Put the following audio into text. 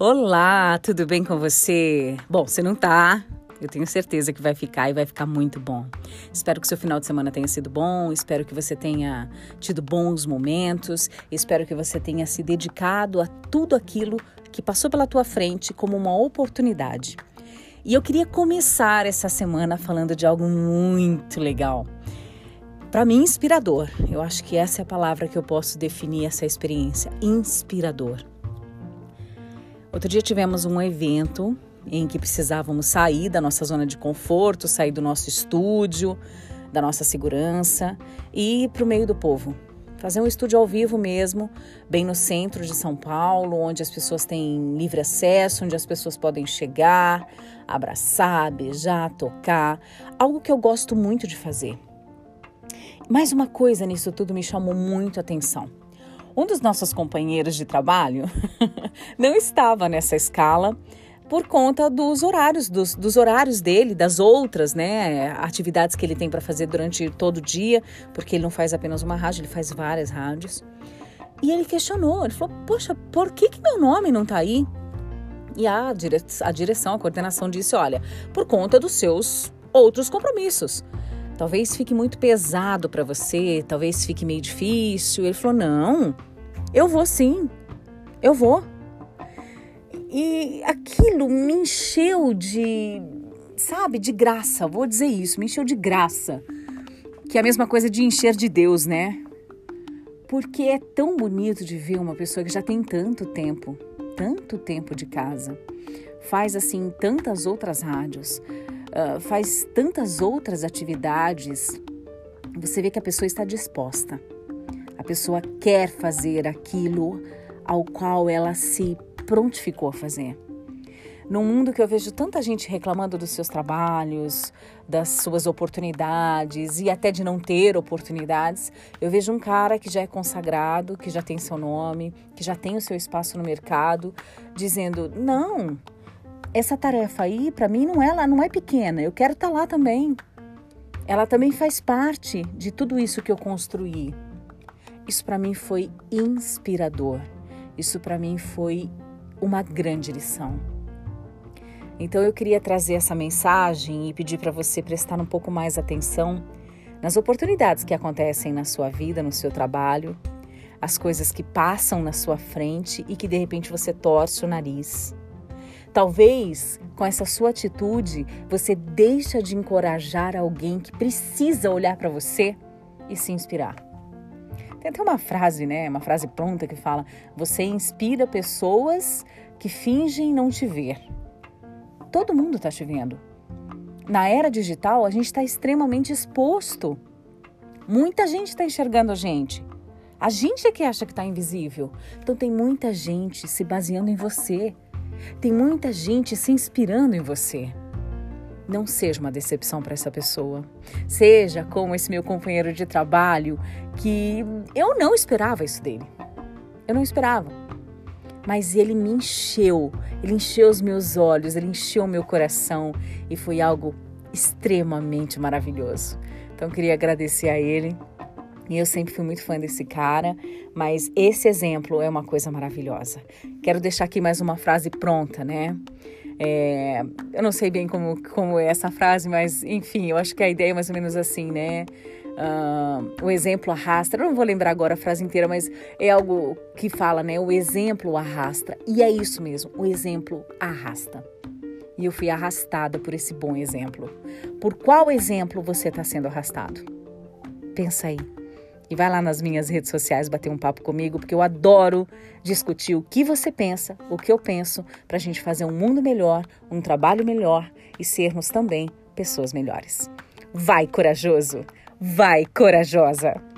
Olá, tudo bem com você? Bom, você não tá, eu tenho certeza que vai ficar e vai ficar muito bom. Espero que seu final de semana tenha sido bom, espero que você tenha tido bons momentos, espero que você tenha se dedicado a tudo aquilo que passou pela tua frente como uma oportunidade. E eu queria começar essa semana falando de algo muito legal. Para mim, inspirador. Eu acho que essa é a palavra que eu posso definir essa experiência: inspirador. Outro dia tivemos um evento em que precisávamos sair da nossa zona de conforto, sair do nosso estúdio, da nossa segurança e ir para o meio do povo. Fazer um estúdio ao vivo mesmo, bem no centro de São Paulo, onde as pessoas têm livre acesso, onde as pessoas podem chegar, abraçar, beijar, tocar. Algo que eu gosto muito de fazer. Mais uma coisa nisso tudo me chamou muito a atenção. Um dos nossos companheiros de trabalho não estava nessa escala por conta dos horários, dos, dos, horários dele, das outras né, atividades que ele tem para fazer durante todo o dia, porque ele não faz apenas uma rádio, ele faz várias rádios. E ele questionou, ele falou, poxa, por que, que meu nome não está aí? E a, dire a direção, a coordenação disse, olha, por conta dos seus outros compromissos. Talvez fique muito pesado para você, talvez fique meio difícil. Ele falou: Não, eu vou sim, eu vou. E aquilo me encheu de, sabe, de graça, vou dizer isso, me encheu de graça. Que é a mesma coisa de encher de Deus, né? Porque é tão bonito de ver uma pessoa que já tem tanto tempo, tanto tempo de casa, faz assim tantas outras rádios, uh, faz tantas outras atividades, você vê que a pessoa está disposta. A pessoa quer fazer aquilo ao qual ela se prontificou a fazer. Num mundo que eu vejo tanta gente reclamando dos seus trabalhos, das suas oportunidades e até de não ter oportunidades, eu vejo um cara que já é consagrado, que já tem seu nome, que já tem o seu espaço no mercado, dizendo: "Não, essa tarefa aí para mim não é lá, não é pequena. Eu quero estar tá lá também. Ela também faz parte de tudo isso que eu construí. Isso para mim foi inspirador. Isso para mim foi uma grande lição. Então eu queria trazer essa mensagem e pedir para você prestar um pouco mais atenção nas oportunidades que acontecem na sua vida, no seu trabalho, as coisas que passam na sua frente e que de repente você torce o nariz. Talvez com essa sua atitude você deixa de encorajar alguém que precisa olhar para você e se inspirar. Tem até uma frase, né? Uma frase pronta que fala: Você inspira pessoas que fingem não te ver. Todo mundo está te vendo. Na era digital, a gente está extremamente exposto. Muita gente está enxergando a gente. A gente é que acha que está invisível. Então, tem muita gente se baseando em você. Tem muita gente se inspirando em você. Não seja uma decepção para essa pessoa. Seja como esse meu companheiro de trabalho, que eu não esperava isso dele. Eu não esperava. Mas ele me encheu, ele encheu os meus olhos, ele encheu o meu coração e foi algo extremamente maravilhoso. Então queria agradecer a ele. E eu sempre fui muito fã desse cara, mas esse exemplo é uma coisa maravilhosa. Quero deixar aqui mais uma frase pronta, né? É, eu não sei bem como, como é essa frase, mas enfim, eu acho que a ideia é mais ou menos assim, né? Uh, o exemplo arrasta. Eu não vou lembrar agora a frase inteira, mas é algo que fala, né? O exemplo arrasta. E é isso mesmo, o exemplo arrasta. E eu fui arrastada por esse bom exemplo. Por qual exemplo você está sendo arrastado? Pensa aí. E vai lá nas minhas redes sociais bater um papo comigo, porque eu adoro discutir o que você pensa, o que eu penso, para a gente fazer um mundo melhor, um trabalho melhor e sermos também pessoas melhores. Vai, corajoso! Vai, corajosa!